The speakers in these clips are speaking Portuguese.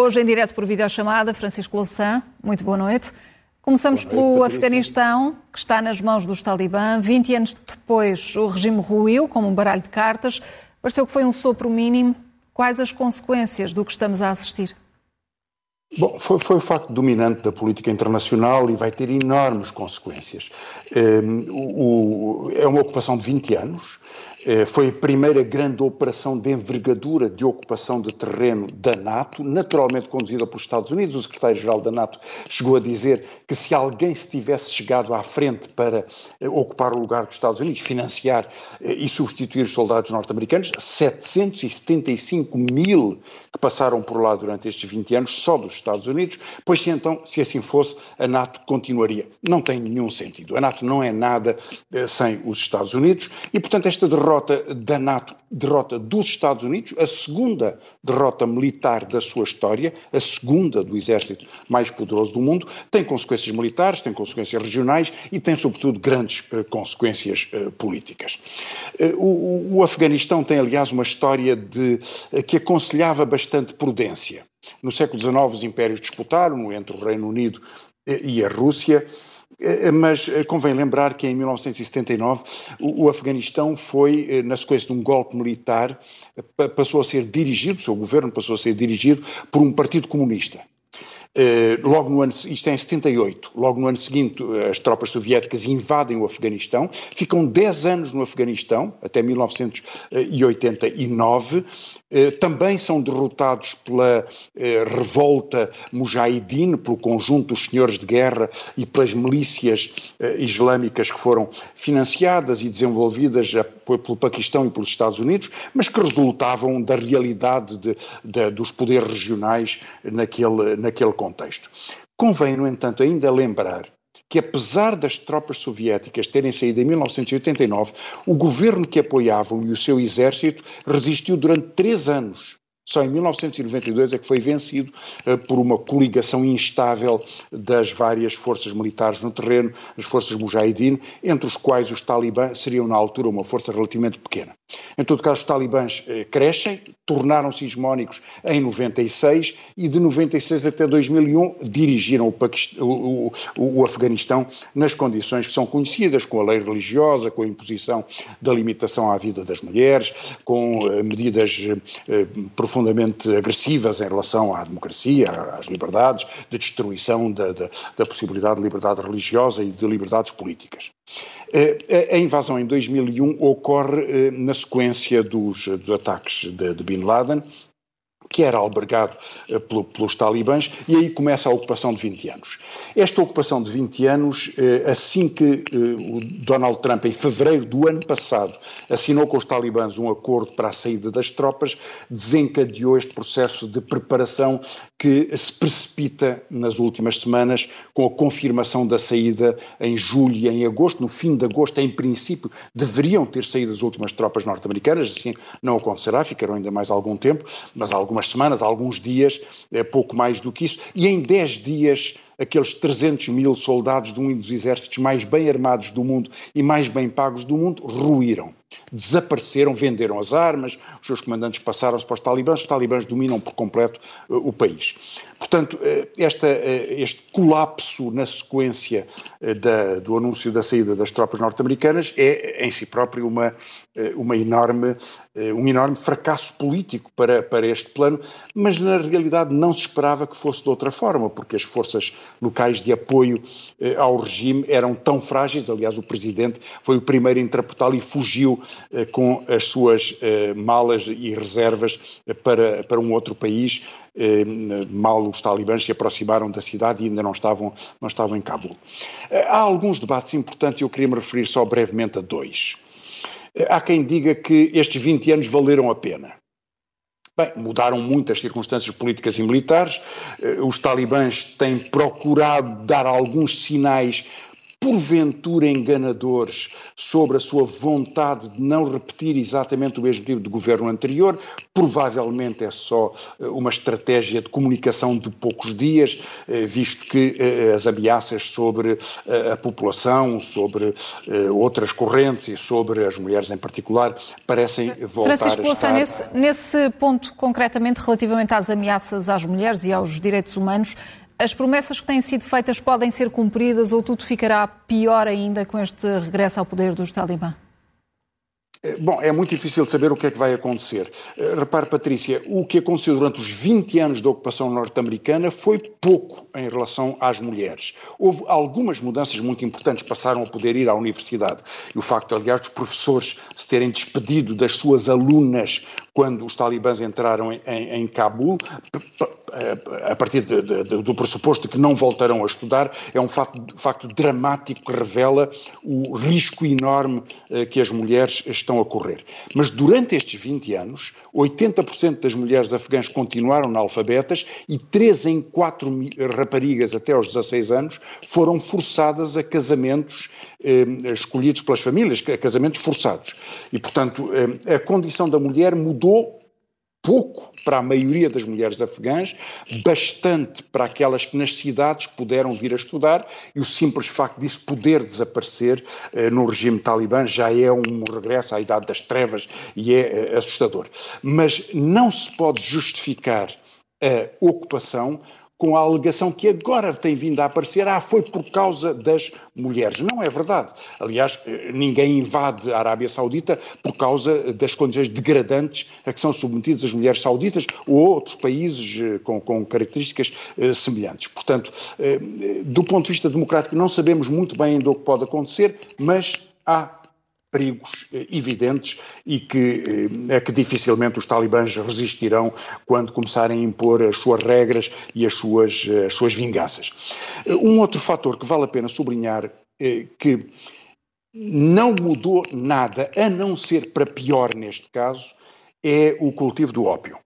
Hoje em direto por videochamada, Francisco Louçã, muito boa noite. Começamos noite, pelo Patrícia. Afeganistão, que está nas mãos dos talibã. 20 anos depois, o regime ruiu como um baralho de cartas. Pareceu que foi um sopro mínimo. Quais as consequências do que estamos a assistir? Bom, foi, foi, o facto dominante da política internacional e vai ter enormes consequências. É, o, é uma ocupação de 20 anos, foi a primeira grande operação de envergadura de ocupação de terreno da NATO, naturalmente conduzida pelos Estados Unidos. O secretário-geral da NATO chegou a dizer que se alguém se tivesse chegado à frente para é, ocupar o lugar dos Estados Unidos, financiar é, e substituir os soldados norte-americanos, 775 mil que passaram por lá durante estes 20 anos, só dos Estados Unidos, pois se então, se assim fosse, a NATO continuaria. Não tem nenhum sentido. A NATO não é nada sem os Estados Unidos e, portanto, esta derrota derrota da NATO, derrota dos Estados Unidos, a segunda derrota militar da sua história, a segunda do exército mais poderoso do mundo, tem consequências militares, tem consequências regionais e tem, sobretudo, grandes uh, consequências uh, políticas. Uh, o, o, Afeganistão tem, aliás, uma história de, que aconselhava bastante prudência. No século XIX, os impérios disputaram entre o Reino Unido e a Rússia. Eh, eh, mas eh, convém lembrar que em 1979 o, Afeganistão foi, na sequência de um golpe militar, passou a ser dirigido, o seu governo passou a ser dirigido por um partido comunista. Logo no ano, isto é em 78, logo no ano seguinte as tropas soviéticas invadem o Afeganistão, ficam 10 anos no Afeganistão, até 1989, eh, também são derrotados pela eh, revolta mujahideen, pelo conjunto dos senhores de guerra e pelas milícias eh, islâmicas que foram financiadas e desenvolvidas pelo Paquistão e pelos Estados Unidos, mas que resultavam da realidade de, de, dos poderes regionais naquele, naquele contexto. Convém, no entanto, ainda lembrar que apesar das tropas soviéticas terem saído em 1989, o governo que apoiavam e o seu exército resistiu durante três anos só em 1992 é que foi vencido uh, por uma coligação instável das várias forças militares no terreno, as forças mujahideen, entre os quais os talibãs seriam na altura uma força relativamente pequena. Em todo caso, os talibãs uh, crescem, tornaram-se hegemónicos em 96 e de 96 até 2001 dirigiram o, o, o, o Afeganistão nas condições que são conhecidas, com a lei religiosa, com a imposição da limitação à vida das mulheres, com uh, medidas profundas profundamente agressivas em relação à democracia, às liberdades, de destruição da, da, da possibilidade de liberdade religiosa e de liberdades políticas. Eh, a invasão em 2001 ocorre eh, na sequência dos, dos ataques de, de Bin Laden, que era albergado uh, pelo, pelos talibãs, e aí começa a ocupação de 20 anos. Esta ocupação de 20 anos, uh, assim que uh, o Donald Trump, em fevereiro do ano passado, assinou com os talibãs um acordo para a saída das tropas, desencadeou este processo de preparação que se precipita nas últimas semanas, com a confirmação da saída em julho e em agosto. No fim de agosto, em princípio, deveriam ter saído as últimas tropas norte-americanas, assim não acontecerá, ficarão ainda mais algum tempo, mas algumas algumas semanas, alguns dias, é pouco mais do que isso, e em 10 dias aqueles 300 mil soldados de um dos exércitos mais bem armados do mundo e mais bem pagos do mundo ruíram desapareceram, venderam as armas, os seus comandantes passaram-se para os talibãs, os talibãs dominam por completo uh, o país. Portanto, uh, esta, uh, este colapso na sequência da, do anúncio da saída das tropas norte-americanas é em si próprio uma, uma enorme, um enorme fracasso político para, para este plano, mas na realidade não se esperava que fosse de outra forma, porque as forças locais de apoio ao regime eram tão frágeis, aliás o presidente foi o primeiro a interpretá-lo e fugiu eh, com as suas eh, malas e reservas eh, para, para um outro país, mal os talibãs se aproximaram da cidade e ainda não estavam, não estavam em Cabul. Há alguns debates importantes e eu queria me referir só brevemente a dois. Há quem diga que estes 20 anos valeram a pena. Bem, mudaram muito as circunstâncias políticas e militares, os talibãs têm procurado dar alguns sinais porventura enganadores sobre a sua vontade de não repetir exatamente o mesmo tipo de governo anterior. Provavelmente é só eh, uma estratégia de comunicação de poucos dias, eh, visto que eh, as ameaças sobre a população, sobre outras correntes e sobre as mulheres em particular parecem voltar Francisco a estar... Nesse, nesse ponto, concretamente, relativamente às ameaças às mulheres e aos direitos humanos, as promessas que têm sido feitas podem ser cumpridas ou tudo ficará pior ainda com este regresso ao poder dos Talibã? Eh, bom, é muito difícil saber o que é que vai acontecer. Eh, repare, Patrícia, o que aconteceu durante os 20 anos da ocupação norte-americana foi pouco em relação às mulheres. Houve algumas mudanças muito importantes, passaram a poder ir à universidade. E o facto, aliás, dos professores se terem despedido das suas alunas quando os talibãs entraram em, em, em Cabul, a partir de, de, do pressuposto de que não voltarão a estudar, é um facto, facto dramático que revela o risco enorme eh, que as mulheres estão a correr. Mas durante estes 20 anos, 80% das mulheres afegãs continuaram analfabetas e 3 em 4 raparigas até aos 16 anos foram forçadas a casamentos eh, escolhidos pelas famílias, a casamentos forçados. E, portanto, eh, a condição da mulher mudou pouco para a maioria das mulheres afegãs, bastante para aquelas que nas cidades puderam vir a estudar, e o simples facto disso poder desaparecer eh, no regime talibã já é um regresso à idade das trevas e é eh, assustador. Mas não se pode justificar a ocupação com a alegação que agora tem vindo a aparecer, ah, foi por causa das mulheres. Não é verdade. Aliás, eh, ninguém invade a Arábia Saudita por causa das condições degradantes a que são submetidas as mulheres sauditas ou outros países eh, com, com características eh, semelhantes. Portanto, do ponto de vista democrático, não sabemos muito bem ainda o que pode acontecer, mas há perigos eh, evidentes e que, eh, a que dificilmente os talibãs resistirão quando começarem a impor as suas regras e as suas, eh, as suas vinganças. Um outro fator que vale a pena sublinhar é que não mudou nada, a não ser para pior neste caso, é o cultivo do ópio.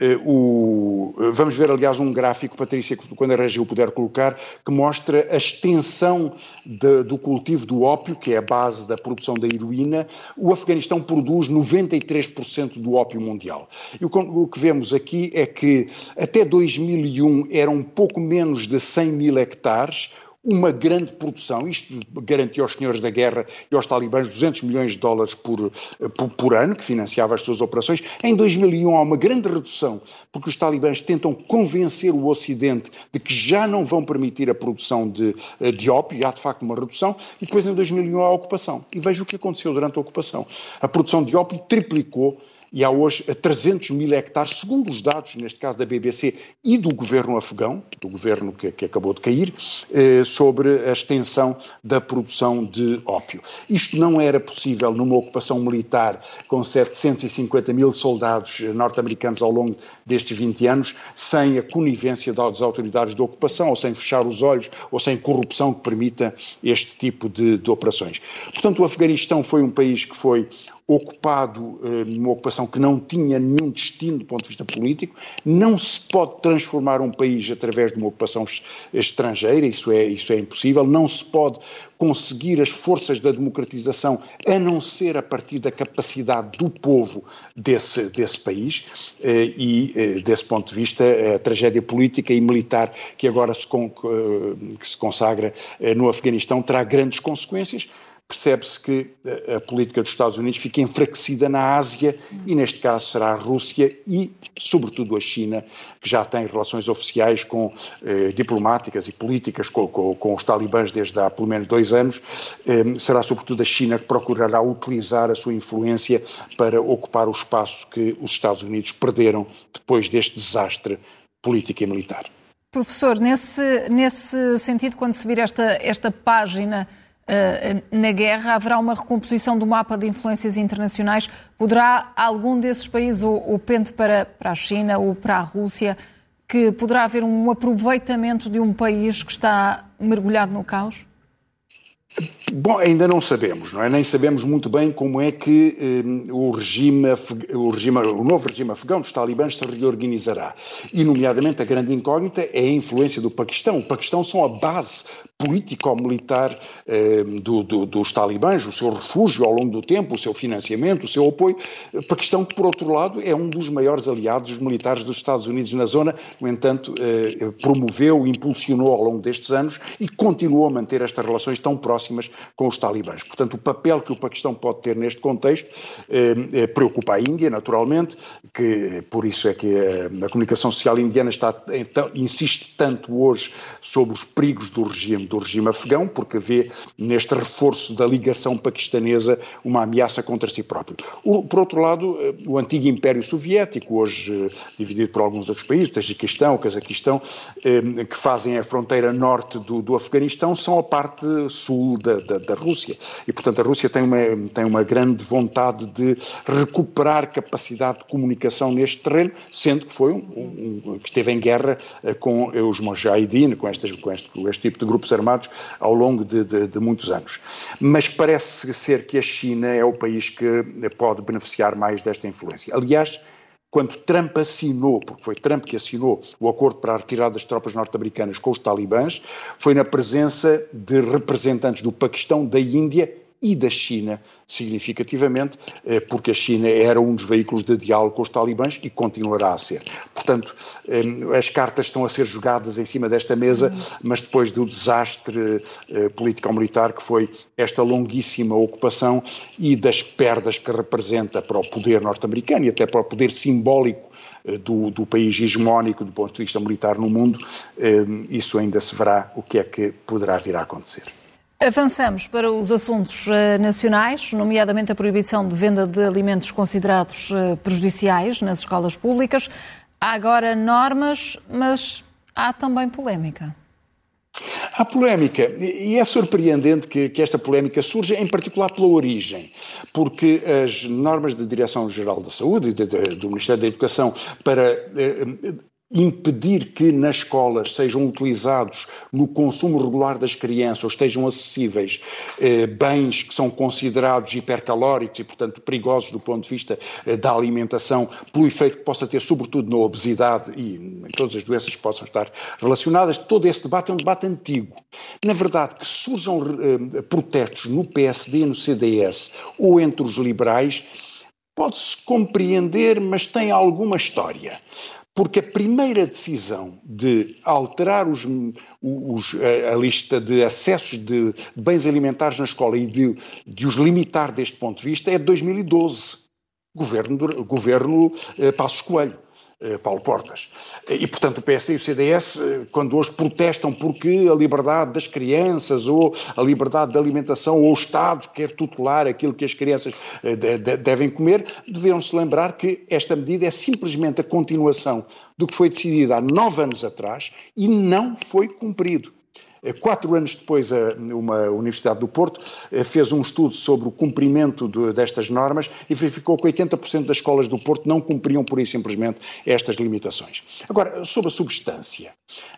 Eh, o, eh, vamos ver, aliás, um gráfico, Patrícia, quando a Região puder colocar, que mostra a extensão de, do cultivo do ópio, que é a base da produção da heroína. O Afeganistão produz 93% do ópio mundial. E o, o, que vemos aqui é que até 2001 eram pouco menos de 100 mil hectares, uma grande produção. Isto garantiu aos senhores da guerra e aos talibãs 200 milhões de dólares por, por, por, ano, que financiava as suas operações. Em 2001 há uma grande redução, porque os talibãs tentam convencer o Ocidente de que já não vão permitir a produção de, de ópio, e há de facto uma redução, e depois em 2001 há a ocupação. E veja o que aconteceu durante a ocupação. A produção de ópio triplicou e há hoje 300 mil hectares, segundo os dados, neste caso da BBC e do governo afegão, do governo que, que acabou de cair, eh, sobre a extensão da produção de ópio. Isto não era possível numa ocupação militar com 750 mil soldados norte-americanos ao longo destes 20 anos, sem a conivência das autoridades de ocupação, ou sem fechar os olhos, ou sem corrupção que permita este tipo de, de operações. Portanto, o Afeganistão foi um país que foi ocupado eh, numa ocupação que não tinha nenhum destino do ponto de vista político. Não se pode transformar um país através de uma ocupação estrangeira, isso é, isso é impossível. Não se pode conseguir as forças da democratização a não ser a partir da capacidade do povo desse, desse país. Eh, e, eh, desse ponto de vista, a tragédia política e militar que agora se, con que se consagra no Afeganistão terá grandes consequências percebe-se que a política dos Estados Unidos fica enfraquecida na Ásia e, neste caso, será a Rússia e, sobretudo, a China, que já tem relações oficiais com eh, diplomáticas e políticas com, com, com, os talibãs desde há pelo menos dois anos. Eh, será, sobretudo, a China que procurará utilizar a sua influência para ocupar o espaço que os Estados Unidos perderam depois deste desastre político e militar. Professor, nesse, nesse sentido, quando se vir esta, esta página eh, na guerra, haverá uma recomposição do mapa de influências internacionais. Poderá algum desses países, ou, pente para, para a China ou para a Rússia, que poderá haver um aproveitamento de um país que está mergulhado no caos? Bom, ainda não sabemos, não é? Nem sabemos muito bem como é que eh, o, regime, o, regime, o novo regime afegão dos talibãs se reorganizará. E, nomeadamente, a grande incógnita é a influência do Paquistão. O Paquistão são a base político-militar eh, do, do, dos talibãs, o seu refúgio ao longo do tempo, o seu financiamento, o seu apoio. O Paquistão, por outro lado, é um dos maiores aliados militares dos Estados Unidos na zona, no entanto, eh, promoveu, impulsionou ao longo destes anos e continuou a manter estas relações tão próximas próximas com os talibãs. Portanto, o papel que o Paquistão pode ter neste contexto eh, eh, preocupa a Índia, naturalmente, que por isso é que a, a comunicação social indiana está, então, insiste tanto hoje sobre os perigos do regime, do regime afegão, porque vê neste reforço da ligação paquistanesa uma ameaça contra si próprio. O, por outro lado, eh, o antigo Império Soviético, hoje eh, dividido por alguns outros países, o Tajiquistão, o Cazaquistão, eh, que fazem a fronteira norte do, do Afeganistão, são a parte sul da, da, da, Rússia. E, portanto, a Rússia tem uma, tem uma grande vontade de recuperar capacidade de comunicação neste terreno, sendo que foi um, um que esteve em guerra eh, com os Mujahideen, com, estas, com, este, com este tipo de grupos armados, ao longo de, de, de muitos anos. Mas parece ser que a China é o país que pode beneficiar mais desta influência. Aliás, quando Trump assinou, porque foi Trump que assinou o acordo para a retirada das tropas norte-americanas com os talibãs, foi na presença de representantes do Paquistão, da Índia e da China, significativamente, eh, porque a China era um dos veículos de diálogo com os talibãs e continuará a ser. Portanto, eh, as cartas estão a ser jogadas em cima desta mesa, mas depois do desastre eh, político-militar que foi esta longuíssima ocupação e das perdas que representa para o poder norte-americano e até para o poder simbólico do, do, país hegemónico do ponto de vista militar no mundo, isso ainda se verá o que é que poderá vir a acontecer. Avançamos para os assuntos eh, nacionais, nomeadamente a proibição de venda de alimentos considerados eh, prejudiciais nas escolas públicas. Há agora normas, mas há também polémica. Há polémica, e é surpreendente que, que, esta polémica surja, em particular pela origem, porque as normas da Direção-Geral da Saúde e do Ministério da Educação para eh, impedir que nas escolas sejam utilizados no consumo regular das crianças ou estejam acessíveis eh, bens que são considerados hipercalóricos e, portanto, perigosos do ponto de vista eh, da alimentação, pelo efeito que possa ter, sobretudo na obesidade e em todas as doenças que possam estar relacionadas. Todo esse debate é um debate antigo. Na verdade, que surjam eh, protestos no PSD no CDS ou entre os liberais, pode-se compreender, mas tem alguma história porque a primeira decisão de alterar os, os, a lista de acessos de bens alimentares na escola e de, de os limitar deste ponto de vista é de 2012, governo, governo eh, Passos Coelho. Eh, Paulo Portas. E, portanto, o PSD e o CDS, eh, quando hoje protestam porque a liberdade das crianças ou a liberdade de alimentação ou o Estado quer tutelar aquilo que as crianças eh, devem comer, deveram se lembrar que esta medida é simplesmente a continuação do que foi decidido há nove anos atrás e não foi cumprido. Eh, quatro anos depois, uma Universidade do Porto eh, fez um estudo sobre o cumprimento de, destas normas e verificou que 80% das escolas do Porto não cumpriam, por e simplesmente, estas limitações. Agora, sobre a substância.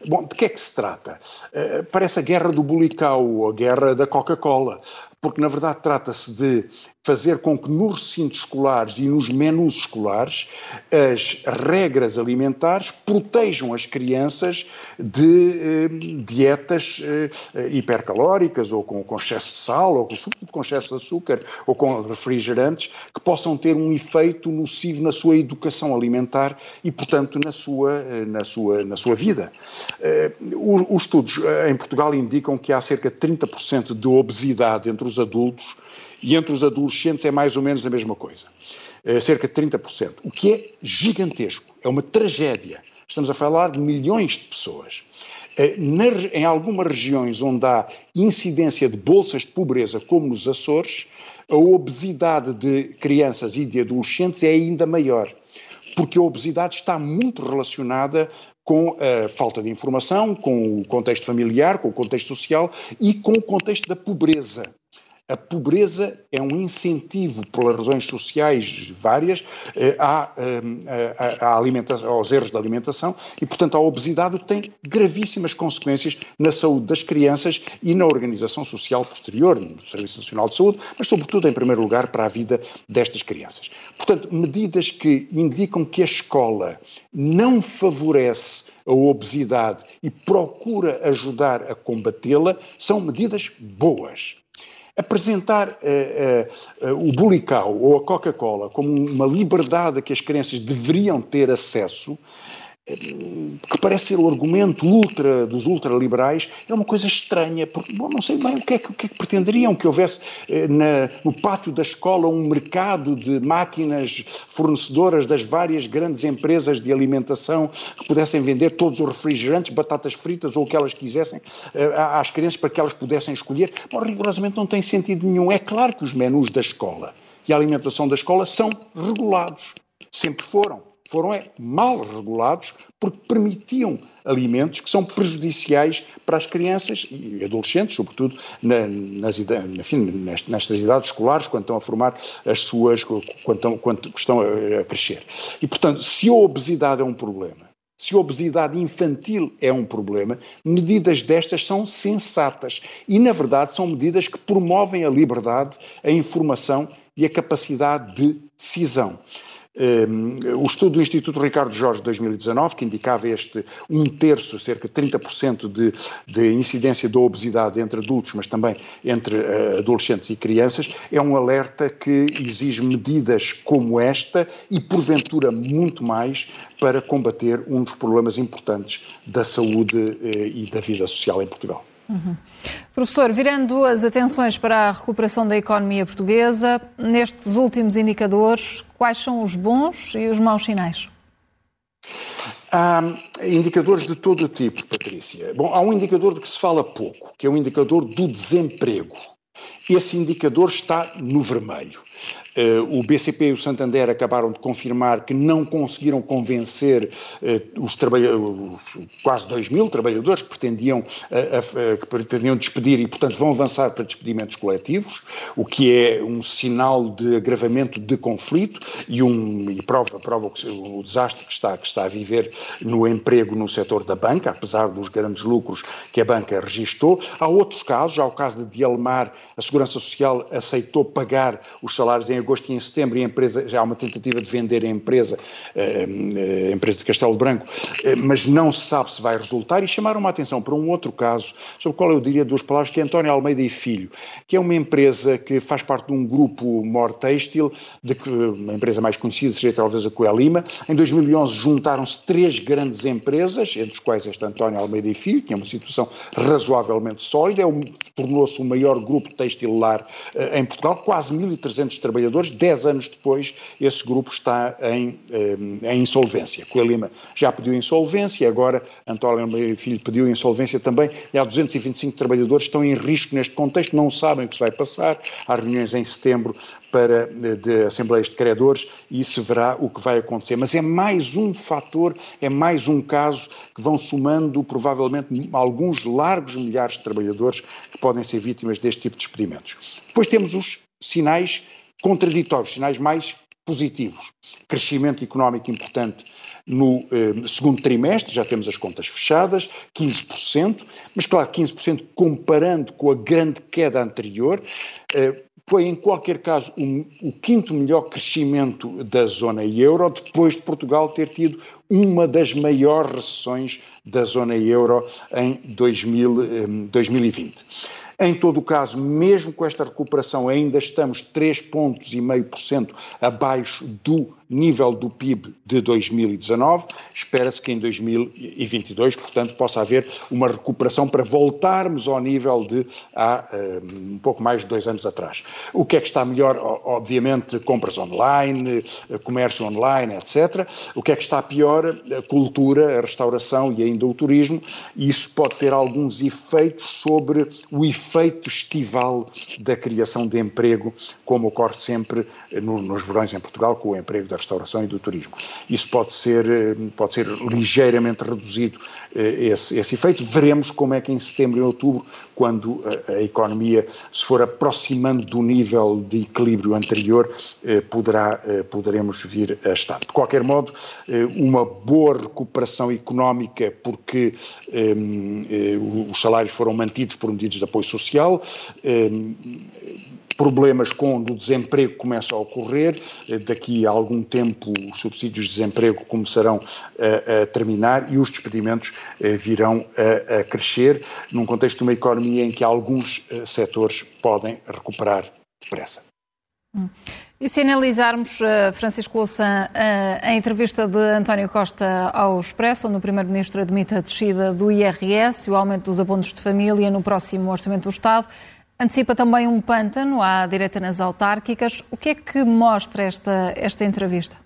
Bom, de que é que se trata? Eh, parece a guerra do bulical, a guerra da Coca-Cola porque na verdade trata-se de fazer com que nos recintos escolares e nos menus escolares as regras alimentares protejam as crianças de eh, dietas eh, hipercalóricas ou com, com, excesso de sal ou com, com excesso de açúcar ou com refrigerantes que possam ter um efeito nocivo na sua educação alimentar e, portanto, na sua, eh, na sua, na sua vida. Eh, os, os estudos em Portugal indicam que há cerca de 30% de obesidade entre os adultos e entre os adolescentes é mais ou menos a mesma coisa. É cerca de 30%, o que é gigantesco, é uma tragédia. Estamos a falar de milhões de pessoas. É, em algumas regiões onde há incidência de bolsas de pobreza, como nos Açores, a obesidade de crianças e de adolescentes é ainda maior, porque a obesidade está muito relacionada com a falta de informação, com o contexto familiar, com o contexto social e com o contexto da pobreza. A pobreza é um incentivo, pelas razões sociais várias, eh, à, à, à alimentação, aos erros da alimentação e, portanto, a obesidade tem gravíssimas consequências na saúde das crianças e na organização social posterior, no Serviço Nacional de Saúde, mas, sobretudo, em primeiro lugar, para a vida destas crianças. Portanto, medidas que indicam que a escola não favorece a obesidade e procura ajudar a combatê-la são medidas boas. Apresentar uh, uh, uh, o bulical ou a Coca-Cola como uma liberdade a que as crianças deveriam ter acesso que parece ser o argumento ultra dos ultraliberais, é uma coisa estranha, porque bom, não sei bem o que é que, que, é que pretenderiam, que houvesse eh, na, no pátio da escola um mercado de máquinas fornecedoras das várias grandes empresas de alimentação que pudessem vender todos os refrigerantes, batatas fritas ou o que elas quisessem eh, às crianças para que elas pudessem escolher. Bom, rigorosamente não tem sentido nenhum. É claro que os menus da escola e a alimentação da escola são regulados, sempre foram foram é, mal regulados porque permitiam alimentos que são prejudiciais para as crianças e adolescentes, sobretudo na, nas, enfim, nestas idades escolares, quando estão a formar as suas, quando estão, quando estão a crescer. E, portanto, se a obesidade é um problema, se a obesidade infantil é um problema, medidas destas são sensatas e, na verdade, são medidas que promovem a liberdade, a informação e a capacidade de decisão. Um, o estudo do Instituto Ricardo Jorge de 2019, que indicava este um terço, cerca de 30% de, de incidência da obesidade entre adultos, mas também entre uh, adolescentes e crianças, é um alerta que exige medidas como esta e, porventura, muito mais para combater um dos problemas importantes da saúde uh, e da vida social em Portugal. Uhum. Professor, virando as atenções para a recuperação da economia portuguesa, nestes últimos indicadores, quais são os bons e os maus sinais? Há indicadores de todo o tipo, Patrícia. Bom, há um indicador de que se fala pouco, que é o indicador do desemprego. Esse indicador está no vermelho. Uh, o BCP e o Santander acabaram de confirmar que não conseguiram convencer uh, os, os, quase 2 mil trabalhadores que pretendiam, uh, que pretendiam despedir e, portanto, vão avançar para despedimentos coletivos, o que é um sinal de agravamento de conflito e, um, e prova, prova o, o desastre que está, que está a viver no emprego no setor da banca, apesar dos grandes lucros que a banca registou. Há outros casos, há o caso de Dialmar, a Segurança Social aceitou pagar os salários em agosto e em setembro, e a empresa, já há uma tentativa de vender a empresa, eh, eh, a empresa de Castelo Branco, eh, mas não se sabe se vai resultar, e chamaram uma atenção para um outro caso, sobre o qual eu diria duas palavras, que é António Almeida e Filho, que é uma empresa que faz parte de um grupo Mor Têxtil, de que, uma empresa mais conhecida seria talvez a Coelima. Em 2011 juntaram-se três grandes empresas, entre os quais esta António Almeida e Filho, que é uma situação razoavelmente sólida, é um, tornou-se o maior grupo textilar uh, em Portugal, quase 1.300 trabalhadores, trabalhadores. Dez anos depois, esse grupo está em, eh, em insolvência. Coelima já pediu insolvência, agora António Filho pediu insolvência também, e há 225 trabalhadores que estão em risco neste contexto, não sabem o que se vai passar. Há reuniões em setembro para, eh, de assembleias de credores e se verá o que vai acontecer. Mas é mais um fator, é mais um caso que vão somando provavelmente alguns largos milhares de trabalhadores que podem ser vítimas deste tipo de Depois temos os sinais contraditórios, sinais mais positivos. Crescimento económico importante no eh, segundo trimestre, já temos as contas fechadas, 15%, mas claro, 15% comparando com a grande queda anterior, eh, foi em qualquer caso um, o quinto melhor crescimento da zona euro, depois de Portugal ter tido uma das maiores recessões da zona euro em 2000, eh, 2020. Em todo o caso, mesmo com esta recuperação, ainda estamos 3,5% pontos e abaixo do nível do PIB de 2019. Espera-se que em 2022, portanto, possa haver uma recuperação para voltarmos ao nível de há um, um pouco mais de dois anos atrás. O que é que está melhor? Obviamente, compras online, comércio online, etc. O que é que está pior? A cultura, a restauração e ainda o turismo. E isso pode ter alguns efeitos sobre o efeito estival da criação de emprego, como ocorre sempre nos verões em Portugal, com o emprego da restauração e do turismo. Isso pode ser, eh, pode ser ligeiramente reduzido, eh, esse, esse efeito. Veremos como é que em setembro e outubro, quando a, a economia se for aproximando do nível de equilíbrio anterior, poderá, poderemos vir a estar. De qualquer modo, uma boa recuperação económica, porque os salários foram mantidos por medidas de apoio social, problemas quando o desemprego começa a ocorrer, eh, daqui a algum tempo os subsídios de desemprego começarão a, a terminar e os despedimentos eh, virão a, a, crescer, num contexto de uma economia em que alguns eh, setores podem recuperar depressa. Hum. E se analisarmos, Francisco Louçã, a entrevista de António Costa ao Expresso, onde o Primeiro-Ministro admite a descida do IRS e o aumento dos abonos de família no próximo Orçamento do Estado, Antecipa também um pântano à direita nas autárquicas. O que é que mostra esta, esta entrevista?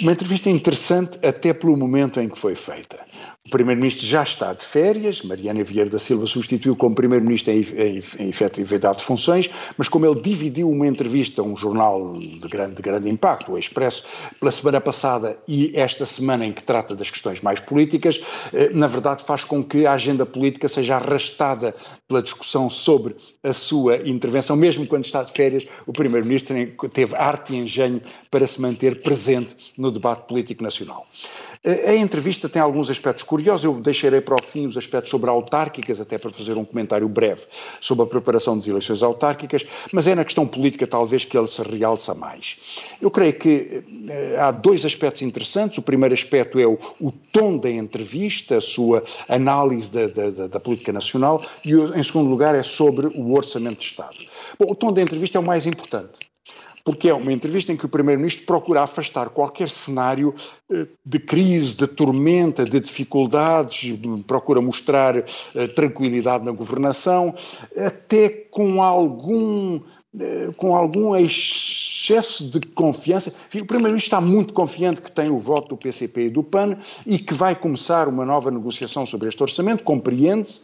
Uma entrevista interessante até pelo momento em que foi feita. O Primeiro-Ministro já está de férias, Mariana Vieira da Silva substituiu como Primeiro-Ministro em, em, em efetividade de funções, mas como ele dividiu uma entrevista a um jornal de grande, de grande impacto, o Expresso, pela semana passada e esta semana em que trata das questões mais políticas, eh, na verdade faz com que a agenda política seja arrastada pela discussão sobre a sua intervenção, mesmo quando está de férias, o Primeiro-Ministro teve arte e engenho para se manter presente no debate político nacional. A entrevista tem alguns aspectos curiosos, eu deixarei para o fim os aspectos sobre autárquicas, até para fazer um comentário breve sobre a preparação das eleições autárquicas, mas é na questão política talvez que ele se realça mais. Eu creio que eh, há dois aspectos interessantes. O primeiro aspecto é o, o tom da entrevista, a sua análise da, da, da política nacional, e em segundo lugar é sobre o orçamento de Estado. Bom, o tom da entrevista é o mais importante porque é uma entrevista em que o Primeiro-Ministro procura afastar qualquer cenário eh, de crise, de tormenta, de dificuldades, procura mostrar eh, tranquilidade na governação, até com algum com algum excesso de confiança. O Primeiro-Ministro está muito confiante que tem o voto do PCP e do PAN e que vai começar uma nova negociação sobre este orçamento, compreende-se.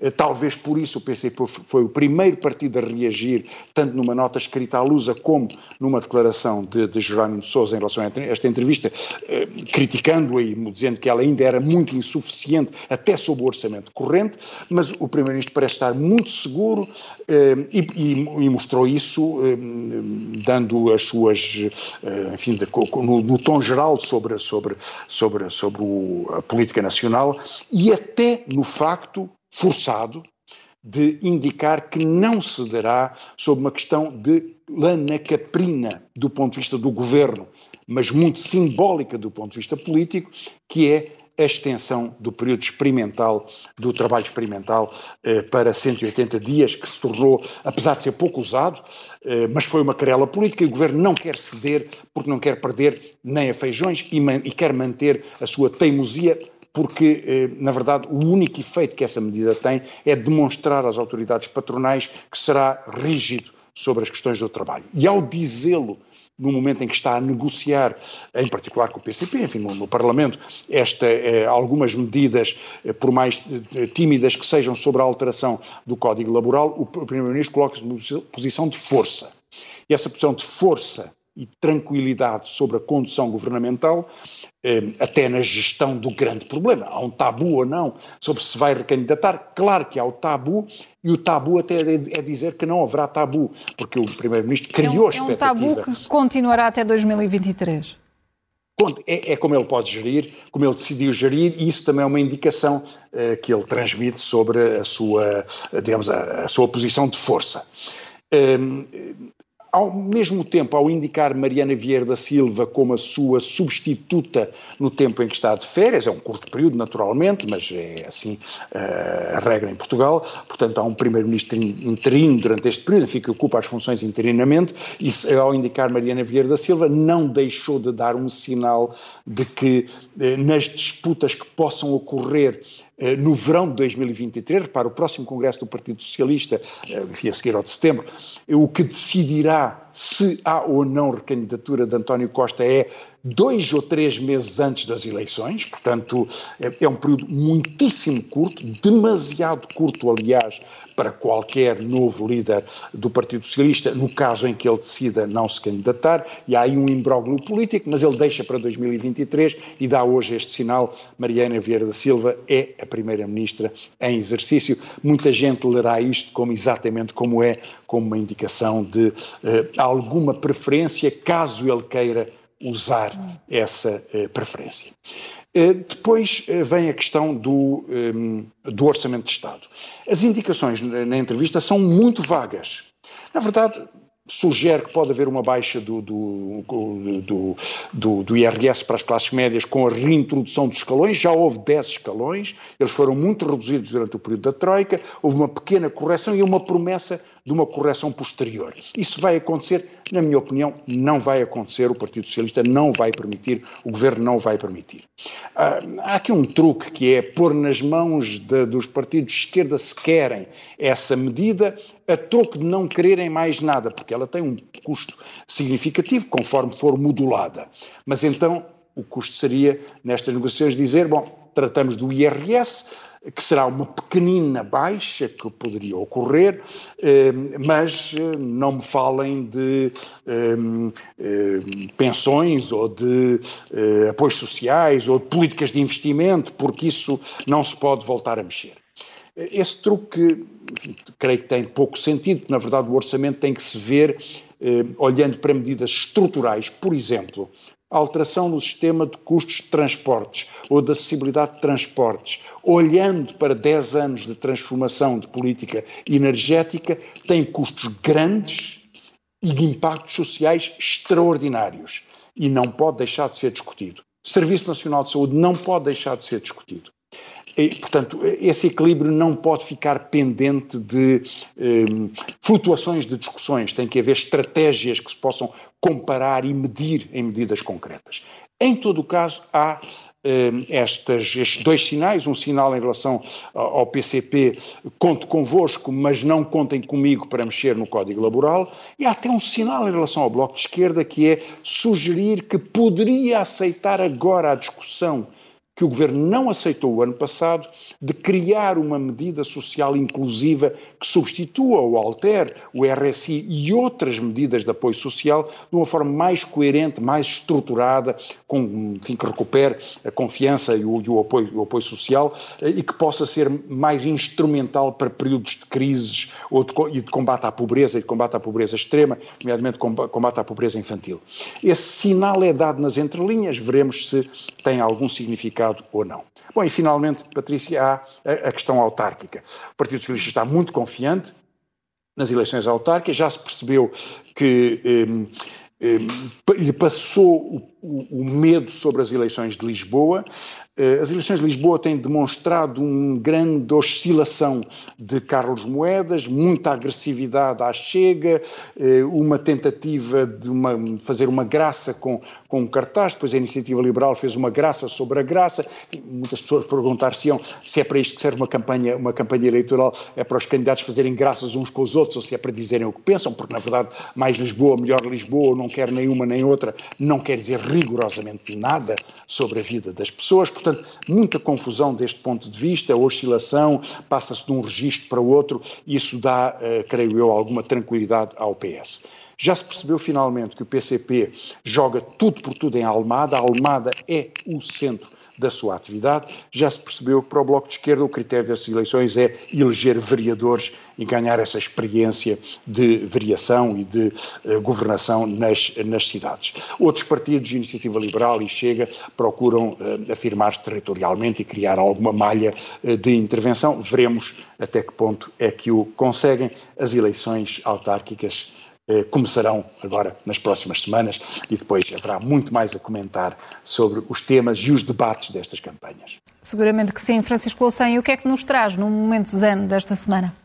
Eh, talvez por isso o PCP foi o primeiro partido a reagir, tanto numa nota escrita à Lusa como numa declaração de, de Jerónimo de Sousa em relação a esta entrevista, eh, criticando-a e dizendo que ela ainda era muito insuficiente, até sob o orçamento corrente, mas o Primeiro-Ministro parece estar muito seguro e, e, e mostrou isso, eh, dando as suas, eh, enfim, no, no tom geral sobre, sobre, sobre, sobre a política nacional e até no facto forçado de indicar que não cederá sobre uma questão de lana caprina do ponto de vista do governo, mas muito simbólica do ponto de vista político, que é a extensão do período experimental, do trabalho experimental, eh, para 180 dias, que se tornou, apesar de ser pouco usado, eh, mas foi uma querela política e o governo não quer ceder porque não quer perder nem a feijões e, quer manter a sua teimosia porque, eh, na verdade, o único efeito que essa medida tem é demonstrar às autoridades patronais que será rígido sobre as questões do trabalho. E ao dizê-lo no momento em que está a negociar, em particular com o PCP, enfim, no, no Parlamento, esta, eh, algumas medidas, eh, por mais eh, tímidas que sejam, sobre a alteração do Código Laboral, o Primeiro-Ministro coloca-se numa posição de força. E essa posição de força e tranquilidade sobre a condução governamental, eh, até na gestão do grande problema. Há um tabu ou não sobre se vai recandidatar? Claro que há o tabu, e o tabu até é dizer que não haverá tabu, porque o Primeiro-Ministro criou é um, expectativa. É um tabu que continuará até 2023. É, é, como ele pode gerir, como ele decidiu gerir, e isso também é uma indicação uh, que ele transmite sobre a sua, digamos, a, a sua posição de força. Um, ao mesmo tempo, ao indicar Mariana Vieira da Silva como a sua substituta no tempo em que está de férias, é um curto período, naturalmente, mas é assim uh, a regra em Portugal, portanto há um primeiro-ministro interino durante este período, enfim, que ocupa as funções interinamente, e ao indicar Mariana Vieira da Silva não deixou de dar um sinal de que uh, nas disputas que possam ocorrer eh, no verão de 2023, repara, o próximo Congresso do Partido Socialista, eh, enfim, a seguir ao de setembro, o que decidirá se há ou não recandidatura de António Costa é dois ou três meses antes das eleições, portanto, é um período muitíssimo curto, demasiado curto, aliás, para qualquer novo líder do Partido Socialista, no caso em que ele decida não se candidatar, e há aí um imbróglio político, mas ele deixa para 2023 e dá hoje este sinal. Mariana Vieira da Silva é a Primeira-Ministra em exercício. Muita gente lerá isto como exatamente como é, como uma indicação de eh, alguma preferência, caso ele queira usar essa eh, preferência. Eh, depois eh, vem a questão do, ehm, do Orçamento de Estado. As indicações na entrevista são muito vagas. Na verdade, sugere que pode haver uma baixa do, do, do, do, do IRS para as classes médias com a reintrodução dos escalões. Já houve 10 escalões, eles foram muito reduzidos durante o período da Troika, houve uma pequena correção e uma promessa de uma correção posterior. Isso vai acontecer, na minha opinião, não vai acontecer, o Partido Socialista não vai permitir, o Governo não vai permitir. Ah, há aqui um truque que é pôr nas mãos de, dos partidos de esquerda, se querem, essa medida, a troco de não quererem mais nada, porque ela tem um custo significativo conforme for modulada. Mas então o custo seria, nestas negociações, dizer: bom, tratamos do IRS, que será uma pequenina baixa que poderia ocorrer, eh, mas eh, não me falem de eh, pensões ou de apoios sociais ou de políticas de investimento, porque isso não se pode voltar a mexer. Esse truque, enfim, creio que tem pouco sentido, porque na verdade o orçamento tem que se ver olhando para medidas estruturais, por exemplo, alteração no sistema de custos de transportes ou de acessibilidade de transportes, olhando para 10 anos de transformação de política energética, tem custos grandes e de impactos sociais extraordinários e não pode deixar de ser discutido. Serviço Nacional de Saúde não pode deixar de ser discutido. E, portanto, esse equilíbrio não pode ficar pendente de um, flutuações de discussões, tem que haver estratégias que se possam comparar e medir em medidas concretas. Em todo o caso, há um, estas, estes dois sinais, um sinal em relação ao PCP, conto convosco, mas não contem comigo para mexer no Código Laboral, e há até um sinal em relação ao Bloco de Esquerda, que é sugerir que poderia aceitar agora a discussão que o governo não aceitou o ano passado, de criar uma medida social inclusiva que substitua ou altere o RSI e outras medidas de apoio social de uma forma mais coerente, mais estruturada, com, enfim, que recupere a confiança e o, e o, apoio, o apoio, social eh, e que possa ser mais instrumental para períodos de crises ou de, e de combate à pobreza e de combate à pobreza extrema, nomeadamente combate à pobreza infantil. Esse sinal é dado nas entrelinhas, veremos se tem algum significado ou não. Bom, e finalmente, Patrícia, há a, questão autárquica. O Partido Socialista está muito confiante nas eleições autárquicas, já se percebeu que eh, lhe passou o, o, medo sobre as eleições de Lisboa, eh, as eleições de Lisboa têm demonstrado uma grande oscilação de Carlos Moedas, muita agressividade à Chega, eh, uma tentativa de uma, fazer uma graça com, com cartaz, depois a Iniciativa Liberal fez uma graça sobre a graça, muitas pessoas perguntar-se se é para isto que serve uma campanha, uma campanha eleitoral, é para os candidatos fazerem graças uns com os outros ou se é para dizerem o que pensam, porque na verdade mais Lisboa, melhor Lisboa, não quer nenhuma nem outra, não quer dizer rigorosamente nada sobre a vida das pessoas, Portanto, muita confusão deste ponto de vista, a oscilação, passa-se de um registro para outro, isso dá, uh, creio eu, alguma tranquilidade ao PS. Já se percebeu finalmente que o PCP joga tudo por tudo em Almada, a Almada é o centro da sua atividade. Já se percebeu que para o Bloco de Esquerda o critério das eleições é eleger vereadores e ganhar essa experiência de variação e de uh, governação nas, nas cidades. Outros partidos, Iniciativa Liberal e Chega, procuram uh, afirmar-se territorialmente e criar alguma malha uh, de intervenção. Veremos até que ponto é que o conseguem. As eleições autárquicas eh, começarão agora nas próximas semanas e depois haverá muito mais a comentar sobre os temas e os debates destas campanhas. Seguramente que sim. Francisco Louçã, e o que é que nos traz no momento zen desta semana?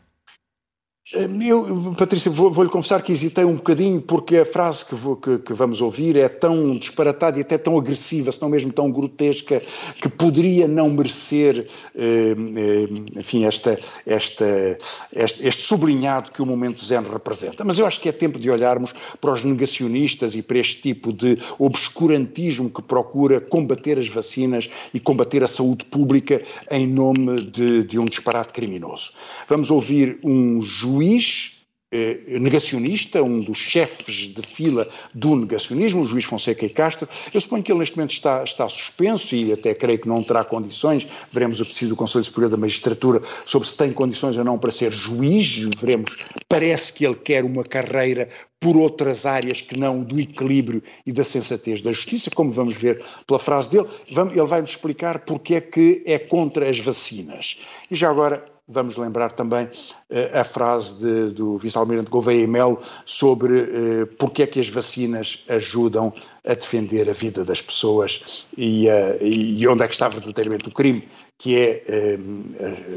Eu, Patrícia, vou-lhe vou confessar que hesitei um bocadinho porque a frase que, vou, que, que, vamos ouvir é tão disparatada e até tão agressiva, se não mesmo tão grotesca, que poderia não merecer, eh, eh, enfim, esta, esta, este, este, sublinhado que o momento zen representa. Mas eu acho que é tempo de olharmos para os negacionistas e para este tipo de obscurantismo que procura combater as vacinas e combater a saúde pública em nome de, de um disparate criminoso. Vamos ouvir um juiz juiz eh, negacionista, um dos chefes de fila do negacionismo, o juiz Fonseca e Castro. Eu suponho que ele neste momento está, está suspenso e até creio que não terá condições. Veremos o preciso do Conselho Superior da Magistratura sobre se tem condições ou não para ser juiz. Veremos. Parece que ele quer uma carreira por outras áreas que não do equilíbrio e da sensatez da justiça, como vamos ver pela frase dele. Ele vai nos explicar porque é que é contra as vacinas. E já agora Vamos lembrar também uh, a frase de, do vice-almirante Gouveia e Melo sobre uh, porque é que as vacinas ajudam a defender a vida das pessoas e, uh, e onde é que está verdadeiramente o crime, que é,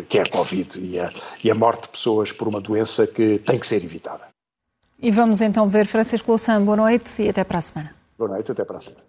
que é a Covid e a, e a morte de pessoas por uma doença que tem que ser evitada. E vamos então ver Francisco Louçã. Boa noite e até para a semana. Boa noite, até para a semana.